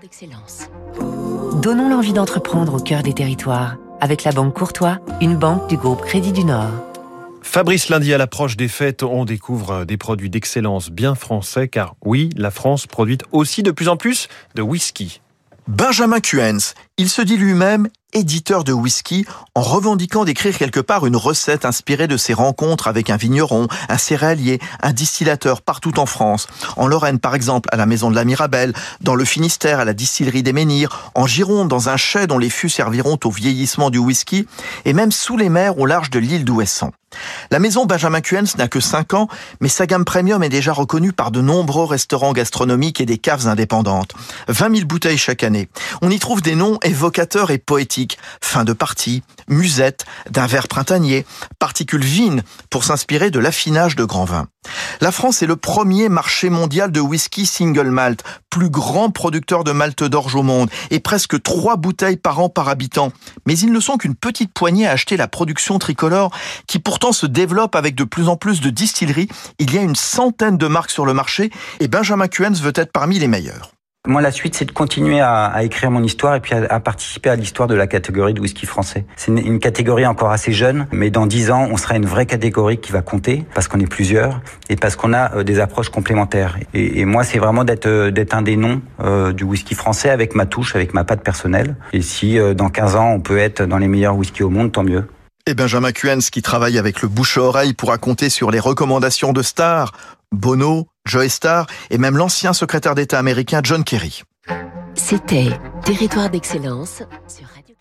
d'excellence. Donnons l'envie d'entreprendre au cœur des territoires avec la Banque Courtois, une banque du groupe Crédit du Nord. Fabrice, lundi à l'approche des fêtes, on découvre des produits d'excellence bien français, car oui, la France produit aussi de plus en plus de whisky. Benjamin Cuens, il se dit lui-même éditeur de whisky en revendiquant d'écrire quelque part une recette inspirée de ses rencontres avec un vigneron, un céréalier, un distillateur partout en France. En Lorraine par exemple à la maison de la Mirabelle, dans le Finistère à la distillerie des Menhirs, en Gironde dans un chai dont les fûts serviront au vieillissement du whisky et même sous les mers au large de l'île d'Ouessant. La maison Benjamin Cuens n'a que 5 ans, mais sa gamme premium est déjà reconnue par de nombreux restaurants gastronomiques et des caves indépendantes. 20 000 bouteilles chaque année. On y trouve des noms évocateurs et poétiques. Fin de partie, musette, d'un verre printanier, particules vines pour s'inspirer de l'affinage de grands vins. La France est le premier marché mondial de whisky single malt, plus grand producteur de malt d'orge au monde, et presque 3 bouteilles par an par habitant. Mais ils ne sont qu'une petite poignée à acheter la production tricolore, qui pourtant se développe avec de plus en plus de distilleries. Il y a une centaine de marques sur le marché, et Benjamin Cuens veut être parmi les meilleurs. Moi, la suite, c'est de continuer à, écrire mon histoire et puis à, participer à l'histoire de la catégorie de whisky français. C'est une, catégorie encore assez jeune, mais dans dix ans, on sera une vraie catégorie qui va compter parce qu'on est plusieurs et parce qu'on a euh, des approches complémentaires. Et, moi, c'est vraiment d'être euh, un des noms euh, du whisky français avec ma touche, avec ma patte personnelle. Et si dans 15 ans, on peut être dans les meilleurs whisky au monde, tant mieux. Et Benjamin Cuens, qui travaille avec le bouche-oreille, pourra compter sur les recommandations de stars, Bono, Joe Star et même l'ancien secrétaire d'État américain John Kerry. C'était Territoire d'excellence sur Radio